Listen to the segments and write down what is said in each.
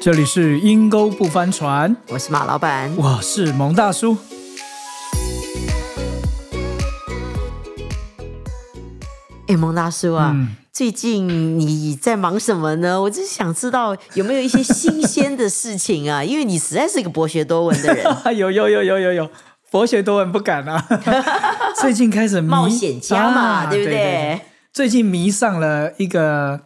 这里是阴沟不翻船，我是马老板。我是蒙大叔。哎，蒙大叔啊，嗯最近你在忙什么呢？我就是想知道有没有一些新鲜的事情啊，因为你实在是一个博学多闻的人，有有有有有有，博学多闻不敢啊。最近开始冒险家嘛，啊对不对？对最近迷上了一个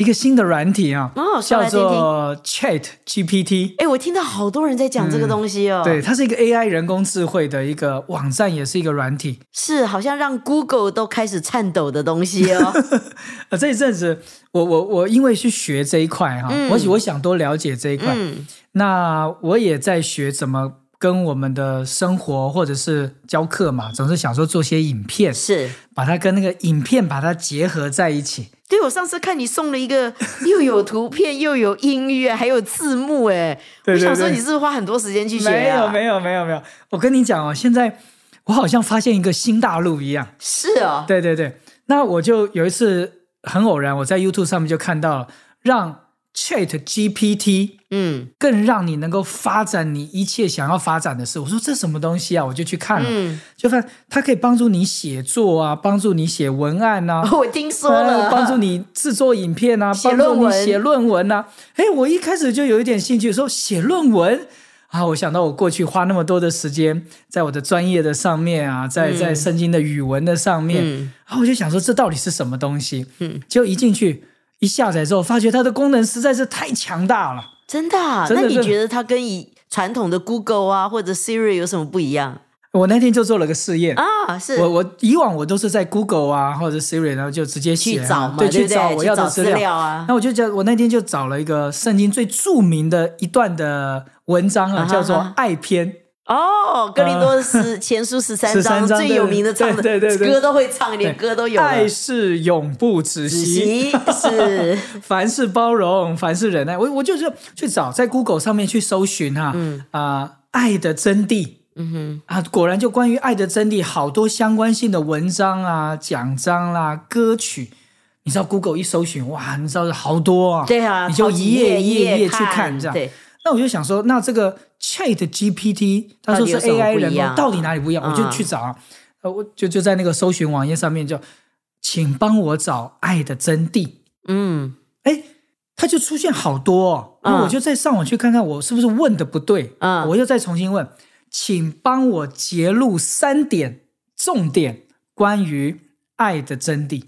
一个新的软体啊，叫哦说来听听做 Chat GPT。哎，我听到好多人在讲这个东西哦，嗯对，它是一个 AI 人工智慧的一个网站，也是一个软体。是好像让 Google 都开始颤抖的东西哦。呃，这一阵子，我我我因为去学这一块哈、嗯我我想多了解这一块，嗯，那我也在学怎么跟我们的生活或者是教课嘛，总是想说做些影片，是。把它跟那个影片把它结合在一起。对，我上次看你送了一个 又有图片又有音乐还有字幕，哎，我想说你是不是花很多时间去学、啊？没有没有没有没有，我跟你讲哦，现在我好像发现一个新大陆一样。是哦，对对对，那我就有一次很偶然，我在 YouTube 上面就看到了，让 Chat GPT 嗯更让你能够发展你一切想要发展的事。我说这什么东西啊？我就去看了，嗯，就发现它可以帮助你写作啊，帮助你写文案啊。我听说了，呃帮助你制作影片啊，写帮助你写论文啊。哎，我一开始就有一点兴趣，说写论文啊，我想到我过去花那么多的时间在我的专业的上面啊，在在圣经的语文的上面，嗯然后我就想说这到底是什么东西？嗯，结果一进去一下载之后，发觉它的功能实在是太强大了。真的啊、那你觉得它跟以传统的 Google 啊或者 Siri 有什么不一样我那天就做了个试验。啊？是我我以往我都是在 Google 啊或者 Siri，然后就直接去找嘛，对，去找我要的资资料。啊。那我就叫我那天就找了一个圣经最著名的一段的文章啊，啊叫做哈爱篇。哦，格林多十前书十三13章章最有名的唱的歌都会唱，连歌都有了。爱是永不止息，是 凡事包容，凡事忍耐。我我就是去找在 Google 上面去搜寻哈、啊，嗯爱的真谛。嗯哼，啊，果然就关于爱的真谛，好多相关性的文章啊、奖章啦、歌曲。你知道 Google 一搜寻，哇，你知道好多啊。对啊，你就一页一页页去看这样。对，那我就想说，那这个 Chat GPT，他说是 AI 人工，到底哪里不一样？嗯。我就去找我就就在那个搜寻网页上面就，请帮我找爱的真谛。嗯，哎，它就出现好多、哦，嗯。那我就再上网去看看，我是不是问的不对？嗯。我又再重新问，请帮我截录三点重点关于爱的真谛。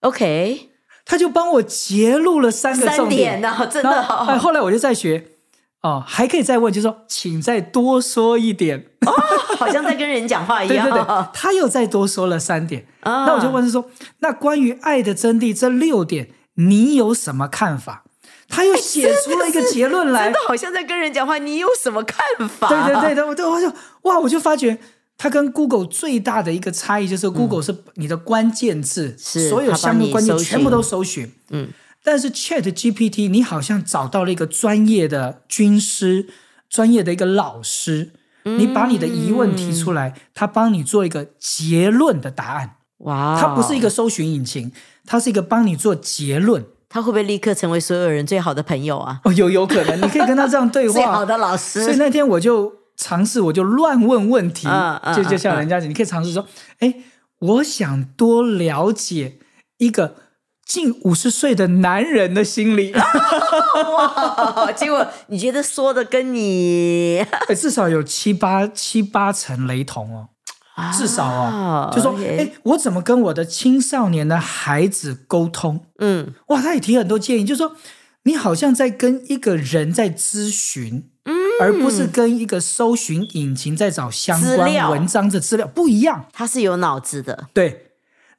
OK，他就帮我截录了三个三重点，点呢，真的哎，好，后来我就在学哦，还可以再问，就是说请再多说一点。好像在跟人讲话一样。对对对，他又再多说了三点。啊那我就问他说，那关于爱的真谛这六点，你有什么看法？他又写出了一个结论来真的。好像在跟人讲话，你有什么看法？对对对，我，对，我就哇，我就发觉。他跟 Google 最大的一个差异就是，Google 是你的关键字，是所有它帮你相关关键搜全部都搜寻。嗯，但是 Chat GPT 你好像找到了一个专业的军师，专业的一个老师，你把你的疑问提出来，他帮你做一个结论的答案。哇，它不是一个，搜寻引擎，它是一个帮你做结论。他会不会立刻成为所有人最好的朋友啊？哦，有有可能，你可以跟他这样对话 最好。的老师，所以那天我就尝试，我就乱问问题，嗯嗯就就像嗯人家讲，你可以尝试说，哎，我想多了解一个近五十岁的男人的心理，哇，结果你觉得说的跟你 哎至少有七八七八成雷同哦。至少哦，就说哎，我怎么跟我的青少年的孩子沟通？嗯。哇，他也提很多建议，就说你好像在跟一个人在咨询，嗯，而不是跟一个搜寻引擎在找相关文章的资料不一样。他是有脑子的，对，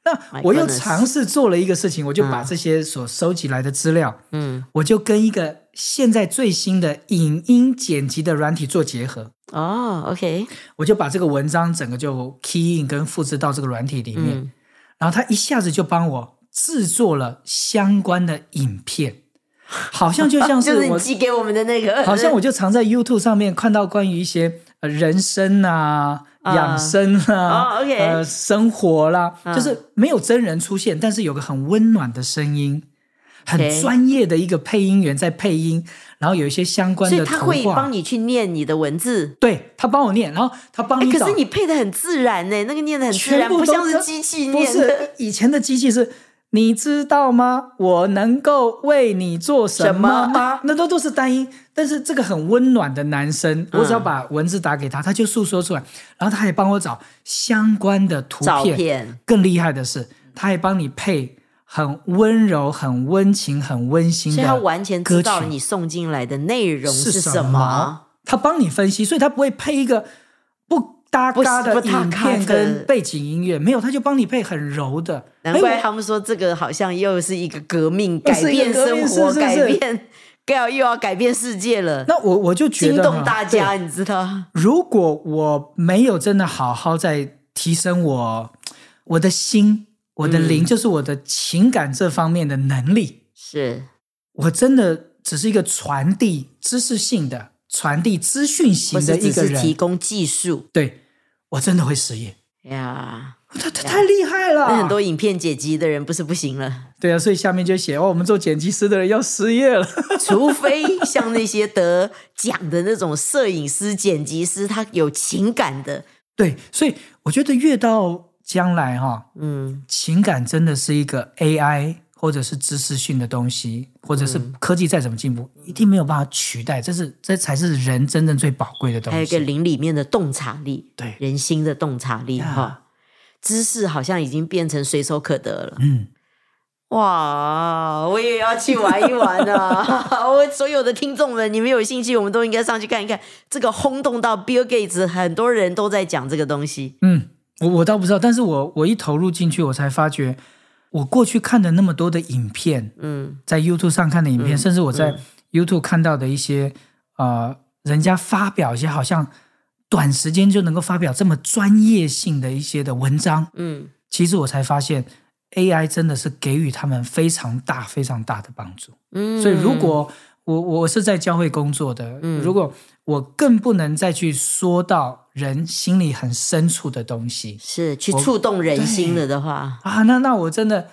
那我又尝试做了一个事情，我就把这些所收集来的资料，嗯，我就跟一个现在最新的影音剪辑的软体做结合。哦，OK，我就把这个文章整个就 key in 跟复制到这个软体里面，嗯。然后他一下子就帮我制作了相关的影片，好像就像是 是我你寄给我们的那个，好像我就常在 YouTube 上面看到关于一些呃人生啊、啊养生啊、哦，OK 呃生活啦，嗯就是没有真人出现，但是有个很温暖的声音，很专业的一个配音员在配音，然后有一些相关所以的他会帮。你去念你的文字。对他帮我念，然后他帮哎，你找。可是你配的很自然呢，那个念的很自然，不像是机器念的。是以前的机器是，你知道吗？我能够为你做什么吗？那都都是单音，但是这个很温暖的男生，我只要把文字打给他，他就诉说出来，然后他也帮我找相关的图片。片更厉害的是，他还帮你配很温柔、很温情、很温馨的所以他完全知道歌曲你送进来的内容是什么。他帮你分析，所以他不会配一个不搭嘎的不搭影片跟背景音乐，没有，他就帮你配很柔的。难怪他们说这个好像又是一个革命，改变生活，是是是。改变，要又要改变世界了，那我我就觉得惊动大家，你知道？如果我没有真的好好在提升我我的心、我的灵，嗯。就是我的情感这方面的能力，是。我真的只是一个传递知识性的、传递资讯型的一个人，提供技术。对我真的会失业。呀？他他太厉害了，那很多影片剪辑的人不是不行了，对啊，所以下面就写哦，我们做剪辑师的人要失业了。除非像那些得奖的那种摄影师、剪辑师，他有情感的，对，所以我觉得越到将来哈、嗯，情感真的是一个 AI 或者是知识性的东西，或者是嗯科技再怎么进步，一定没有办法取代。这是这才是人真正最宝贵的东西。还有一个灵里面的洞察力，对人心的洞察力呀哈。知识好像已经变成随手可得了。嗯，哇，我也要去玩一玩啊！我所有的听众们，你们有兴趣，我们都应该上去看一看。这个轰动到 Bill Gates，很多人都在讲这个东西。嗯，我我倒不知道，但是我我一投入进去，我才发觉，我过去看的那么多的影片，嗯。在 YouTube 上看的影片，嗯甚至我在 YouTube 看到的一些呃，人家发表一些好像短时间就能够发表这么专业性的一些的文章，嗯，其实我才发现 AI 真的是给予他们非常大、非常大的帮助。嗯。所以，如果我我是在教会工作的，嗯如果我更不能再去说到人心里很深处的东西是去触动人心了的话，啊，那那我真的，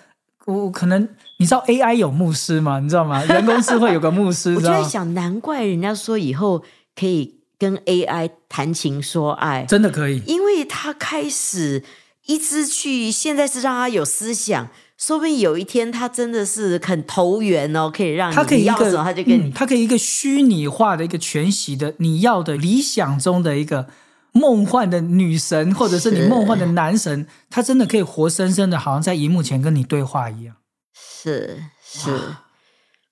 我我可能你知道 AI 有牧师吗？你知道吗？人工智慧有个牧师，我？就在想，难怪人家说以后可以跟 AI 谈情说爱，真的可以。因为他开始一直去，现在是让他有思想，说不定有一天他真的是很投缘哦，可以让你他可以一个他就跟你嗯，它可以一个虚拟化的一个全息的你要的理想中的一个梦幻的女神，或者是你梦幻的男神，他真的可以活生生的，好像在荧幕前跟你对话一样。是是，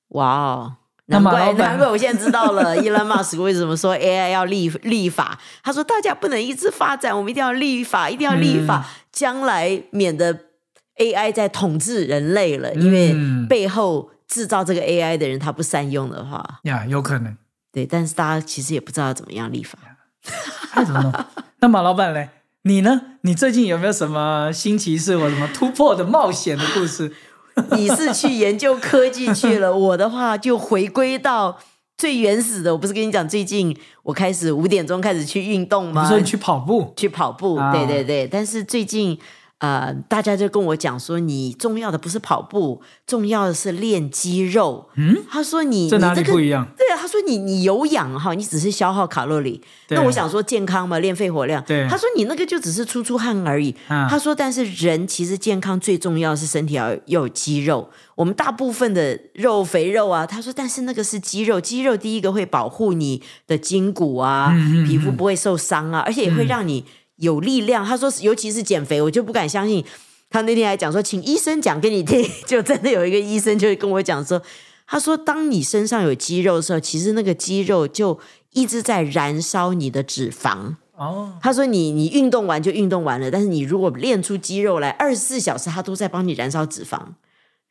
哇哦！那难怪难怪我现在知道了，伊隆马斯克为什么说 AI 要立立法？他说大家不能一直发展，我们一定要立法，一定要立法，嗯将来免得 AI 在统治人类了，因为嗯背后制造这个 AI 的人他不善用的话，呀，有可能。对，但是大家其实也不知道怎么样立法。那怎么弄？那马老板嘞？你呢？你最近有没有什么新奇事或什么突破的冒险的故事？你是去研究科技去了，我的话就回归到最原始的。我不是跟你讲，最近我开始五点钟开始去运动吗？你说你去跑步？去跑步，啊对对对。但是最近呃，大家就跟我讲说，你重要的不是跑步，重要的是练肌肉。嗯，他说你这哪里不一样？对啊，他说你你有氧哈，你只是消耗卡路里。那我想说健康嘛，练肺活量。对他说你那个就只是出出汗而已。啊他说，但是人其实健康最重要是身体要有要有肌肉。我们大部分的肉肥肉啊，他说，但是那个是肌肉，肌肉第一个会保护你的筋骨啊，嗯嗯嗯皮肤不会受伤啊，而且也会让你有力量。他说，尤其是减肥，我就不敢相信。他那天还讲说，请医生讲给你听，就真的有一个医生就跟我讲说，他说，当你身上有肌肉的时候，其实那个肌肉就一直在燃烧你的脂肪。哦，他说你你运动完就运动完了，但是你如果练出肌肉来，二十四小时他都在帮你燃烧脂肪，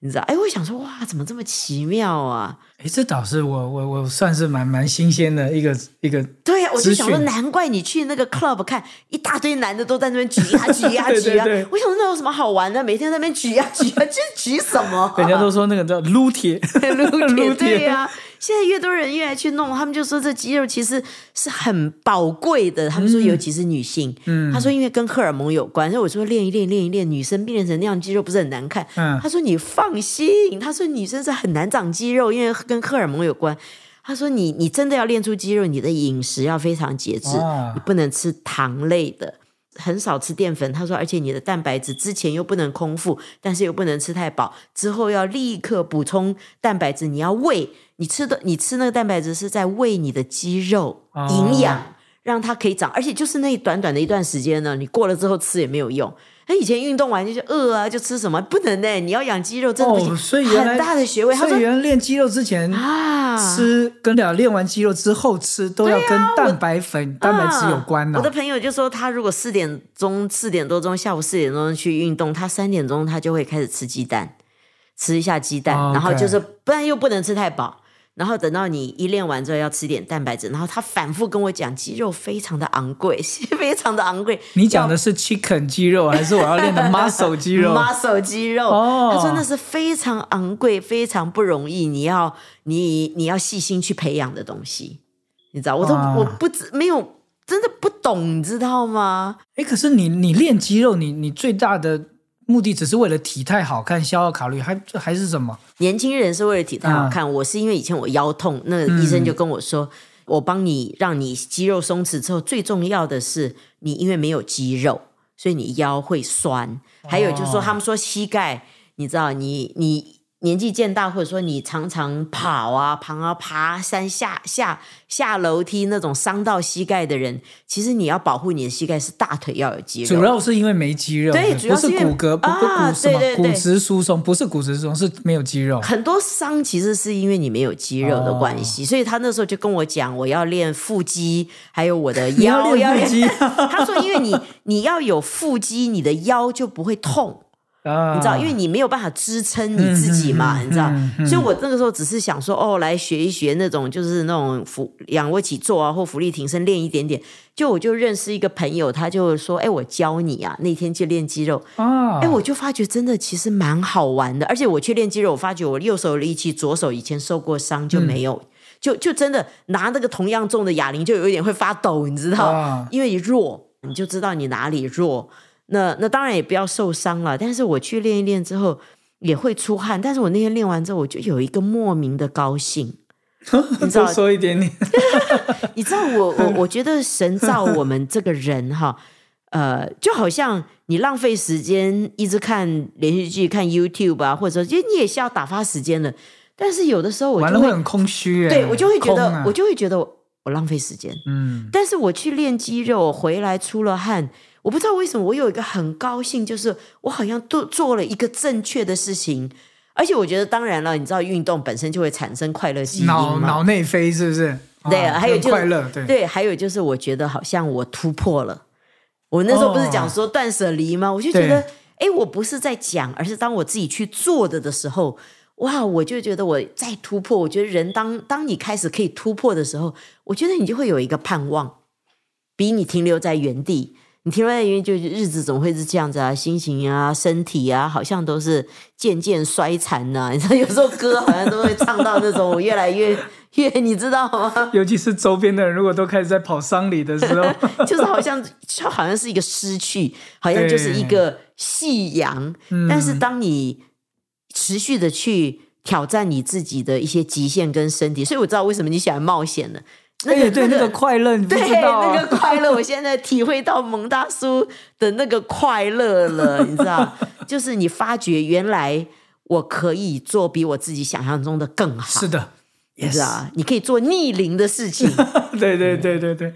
你知道？哎，我想说，哇，怎么这么奇妙啊？哎，这倒是我我我算是蛮蛮新鲜的一个一个对呀、我就想说，难怪你去那个 club 看一大堆男的都在那边举呀 举呀对举呀。我想说那有什么好玩的？每天在那边举呀举呀，这举什么？人家都说那个叫撸铁，撸铁撸铁对呀、现在越多人越来去弄，他们就说这肌肉其实是很宝贵的。他们说，尤其是女性，嗯他说因为跟荷尔蒙有关。所以我说练一练，练一练，女生变成那样肌肉不是很难看？嗯他说你放心，他说女生是很难长肌肉，因为跟荷尔蒙有关。他说你你真的要练出肌肉，你的饮食要非常节制，你不能吃糖类的。很少吃淀粉，他说，而且你的蛋白质之前又不能空腹，但是又不能吃太饱，之后要立刻补充蛋白质。你要喂你吃的，你吃那个蛋白质是在喂你的肌肉哦营养，让它可以长。而且就是那短短的一段时间呢，你过了之后吃也没有用。那以前运动完就是饿啊，就吃什么？不能呢、你要养肌肉真的不行，哦，所以原来很大的穴位。他所以说原来练肌肉之前啊，吃，跟了练完肌肉之后吃，都要跟蛋白粉、蛋白质有关呢啊我的。朋友就说，他如果四点钟、四点多钟，下午四点钟去运动，他三点钟他就会开始吃鸡蛋，吃一下鸡蛋，哦然后就是不然又不能吃太饱。然后等到你一练完之后要吃点蛋白质，然后他反复跟我讲，肌肉非常的昂贵，非常的昂贵。你讲的是 chicken 肌肉，还是我要练的 muscle 肌肉？muscle 肌肉，哦他说那是非常昂贵、非常不容易，你要你你要细心去培养的东西，你知道？我都哇我不知没有真的不懂，你知道吗？哎，可是你你练肌肉，你你最大的目的只是为了体态好看、消耗卡路里，还还是什么？年轻人是为了体态好看，我是因为以前我腰痛，那个医生就跟我说，我帮你让你肌肉松弛之后，最重要的是你因为没有肌肉，所以你腰会酸。还有就是说，他们说膝盖，你知道，你你年纪渐大，或者说你常常跑啊、爬啊、爬山、下下下楼梯那种伤到膝盖的人，其实你要保护你的膝盖，是大腿要有肌肉。主要是因为没肌肉，对主要是骨骼，不不啊骨什么对对对。骨质疏松，不是骨质疏松，是没有肌肉。很多伤其实是因为你没有肌肉的关哦。系，所以他那时候就跟我讲，我要练腹肌，还有我的 你腰要练腹肌。他说，因为你你要有腹肌，你的腰就不会痛，啊，你知道，因为你没有办法支撑你自己嘛，你知道。嗯嗯所以我那个时候只是想说，哦，来学一学那种就是那种俯仰卧起坐啊，或俯卧挺身练一点点。就我就认识一个朋友，他就说，哎，我教你啊，那天去练肌肉。啊，哎，我就发觉真的其实蛮好玩的，而且我去练肌肉，我发觉我右手有力气，左手以前受过伤就没有，嗯就就真的拿那个同样重的哑铃就有一点会发抖，你知道？因为弱，你就知道你哪里弱。那那当然也不要受伤了，但是我去练一练之后也会出汗，但是我那天练完之后，我就有一个莫名的高兴。你知道多说一点点。你知道我我我觉得神造我们这个人哈，呃，就好像你浪费时间一直看连续剧、看 YouTube 啊，或者说，其实你也是要打发时间的。但是有的时候我就会，完了会很空虚耶，对我就会觉得，啊我就会觉得我我浪费时间。嗯，但是我去练肌肉，回来出了汗，我不知道为什么，我有一个很高兴，就是我好像做做了一个正确的事情。而且我觉得，当然了，你知道，运动本身就会产生快乐基因嘛。脑脑内啡是不是？对，啊还有就是快乐，对对，还有就是我觉得好像我突破了。我那时候不是讲说断舍离吗？我就觉得，哎，我不是在讲，而是当我自己去做的的时候，哇，我就觉得我在突破。我觉得人当当你开始可以突破的时候，我觉得你就会有一个盼望，比你停留在原地。你停留在原地，就是日子总会是这样子啊，心情啊，身体啊，好像都是渐渐衰残呐、你知道，有时候歌好像都会唱到那种我越来越越，你知道吗？尤其是周边的人，如果都开始在跑丧礼的时候，就是好像就好像是一个失去，好像就是一个夕阳。但是当你持续的去挑战你自己的一些极限跟身体，所以我知道为什么你喜欢冒险了。那个、哎，对那个快乐，对那个快乐，我现在体会到蒙大叔的那个快乐了，你知道，就是你发觉原来我可以做比我自己想象中的更好，是的，你知道，你可以做逆龄的事情。对对对对对。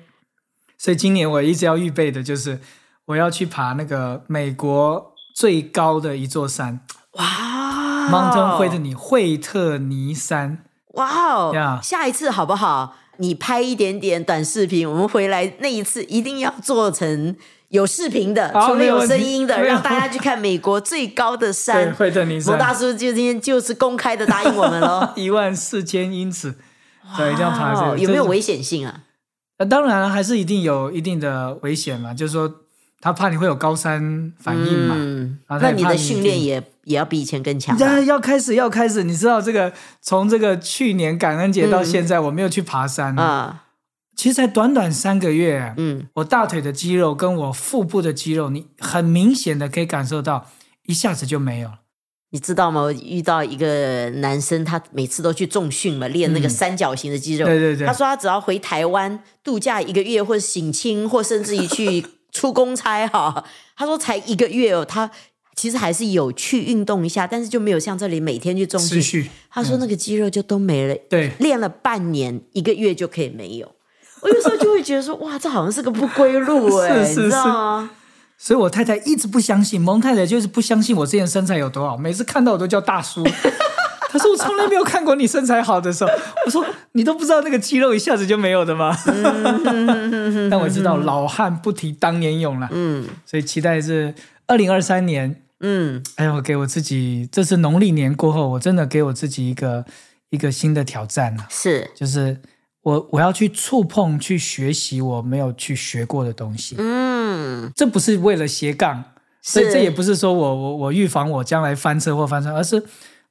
所以今年我一直要预备的就是我要去爬那个美国最高的一座山。哇，Mountain Whitney 惠特尼山。哇哦呀下一次好不好？你拍一点点短视频，我们回来那一次一定要做成有视频的，除了有声音的，让大家去看美国最高的对，山。惠特尼蒙大叔就今天就是公开的答应我们喽。一万四千英尺，对，一定要爬这个。哇哦有没有危险性啊？那，当然还是一定有一定的危险嘛，就是说他怕你会有高山反应嘛。嗯，那你的训练也也要比以前更强。要 要开始要开始，你知道这个从这个去年感恩节到现在，我没有去爬山，啊，其实才短短三个月，嗯，我大腿的肌肉跟我腹部的肌肉，你很明显的可以感受到，一下子就没有了。你知道吗？我遇到一个男生，他每次都去重训嘛，练那个三角形的肌肉。嗯对对对他说他只要回台湾度假一个月，或者省亲，或甚至于去出公差哈，他说才一个月哦，他其实还是有去运动一下，但是就没有像这里每天去重训。续，他说那个肌肉就都没了，对，练了半年一个月就可以没有。我有时候就会觉得说，哇，这好像是个不归路 哎、是是你知道吗？所以我太太一直不相信，蒙太太就是不相信我之前身材有多好，每次看到我都叫大叔。他说我从来没有看过你身材好的时候。我说你都不知道那个肌肉一下子就没有的吗？但我知道老汉不提当年勇了，嗯所以期待是二零二三年。嗯，哎呦，给我自己，这是农历年过后，我真的给我自己一个一个新的挑战了，是，就是我我要去触碰、去学习我没有去学过的东西。嗯，这不是为了斜杠，所以是。这也不是说我我我预防我将来翻车或翻车，而是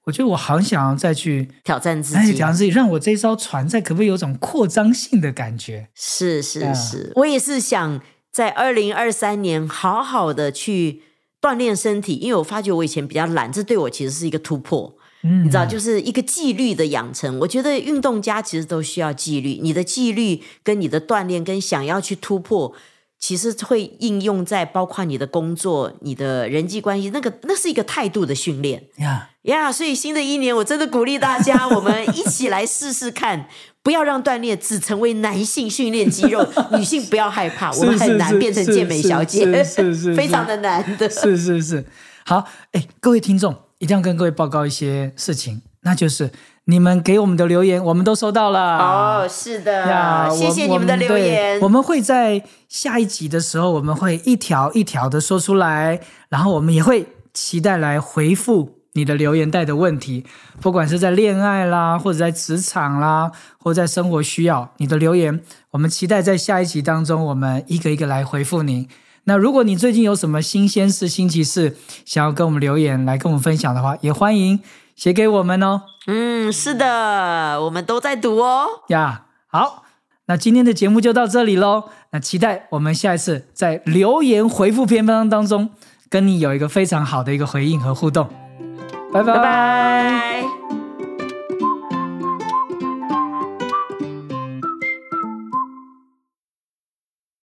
我觉得我好想要再去挑战自哎，己，挑战自己，让我这艘船再可不可以有种扩张性的感觉？是是啊。是，我也是想在二零二三年好好的去锻炼身体，因为我发觉我以前比较懒，这对我其实是一个突破。嗯，你知道，就是一个纪律的养成。我觉得运动家其实都需要纪律，你的纪律跟你的锻炼跟想要去突破，其实会应用在包括你的工作、你的人际关系，那个那是一个态度的训练。呀，呀所以新的一年，我真的鼓励大家，我们一起来试试看，不要让锻炼只成为男性训练肌肉，女性不要害怕，我们很难变成健美小姐，是是是，非常的难的。是是是。好，哎，各位听众，一定要跟各位报告一些事情，那就是你们给我们的留言，我们都收到了。哦，是呀，的，谢谢你们的留言。对我们会在下一集的时候，我们会一条一条的说出来，然后我们也会期待来回复你的留言带的问题，不管是在恋爱啦，或者在职场啦，或者在生活需要，你的留言，我们期待在下一集当中，我们一个一个来回复您。那如果你最近有什么新鲜事、新奇事，想要跟我们留言来跟我们分享的话，也欢迎写给我们哦。嗯，是的，我们都在读哦。呀好，那今天的节目就到这里喽。那期待我们下一次在留言回复篇章当中，跟你有一个非常好的一个回应和互动。拜拜拜拜。